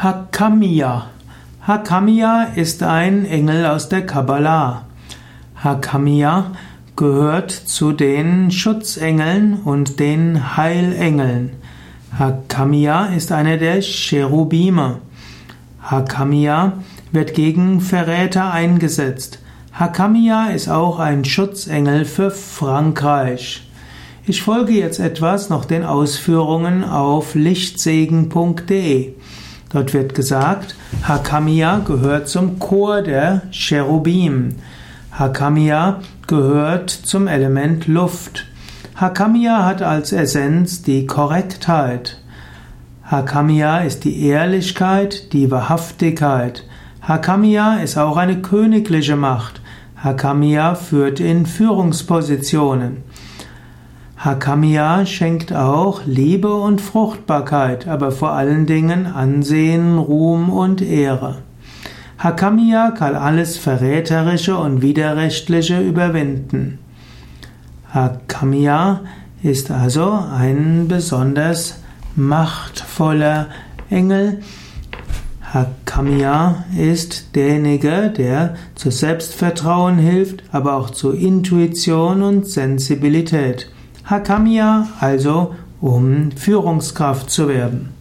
Hakamia. Hakamia ist ein Engel aus der Kabbalah. Hakamia gehört zu den Schutzengeln und den Heilengeln. Hakamia ist einer der Cherubime. Hakamia wird gegen Verräter eingesetzt. Hakamia ist auch ein Schutzengel für Frankreich. Ich folge jetzt etwas noch den Ausführungen auf lichtsegen.de. Dort wird gesagt, Hakamia gehört zum Chor der Cherubim. Hakamia gehört zum Element Luft. Hakamia hat als Essenz die Korrektheit. Hakamia ist die Ehrlichkeit, die Wahrhaftigkeit. Hakamia ist auch eine königliche Macht. Hakamia führt in Führungspositionen. Hakamia schenkt auch Liebe und Fruchtbarkeit, aber vor allen Dingen Ansehen, Ruhm und Ehre. Hakamia kann alles Verräterische und Widerrechtliche überwinden. Hakamia ist also ein besonders machtvoller Engel. Hakamia ist derjenige, der zu Selbstvertrauen hilft, aber auch zu Intuition und Sensibilität. Hakamia also, um Führungskraft zu werden.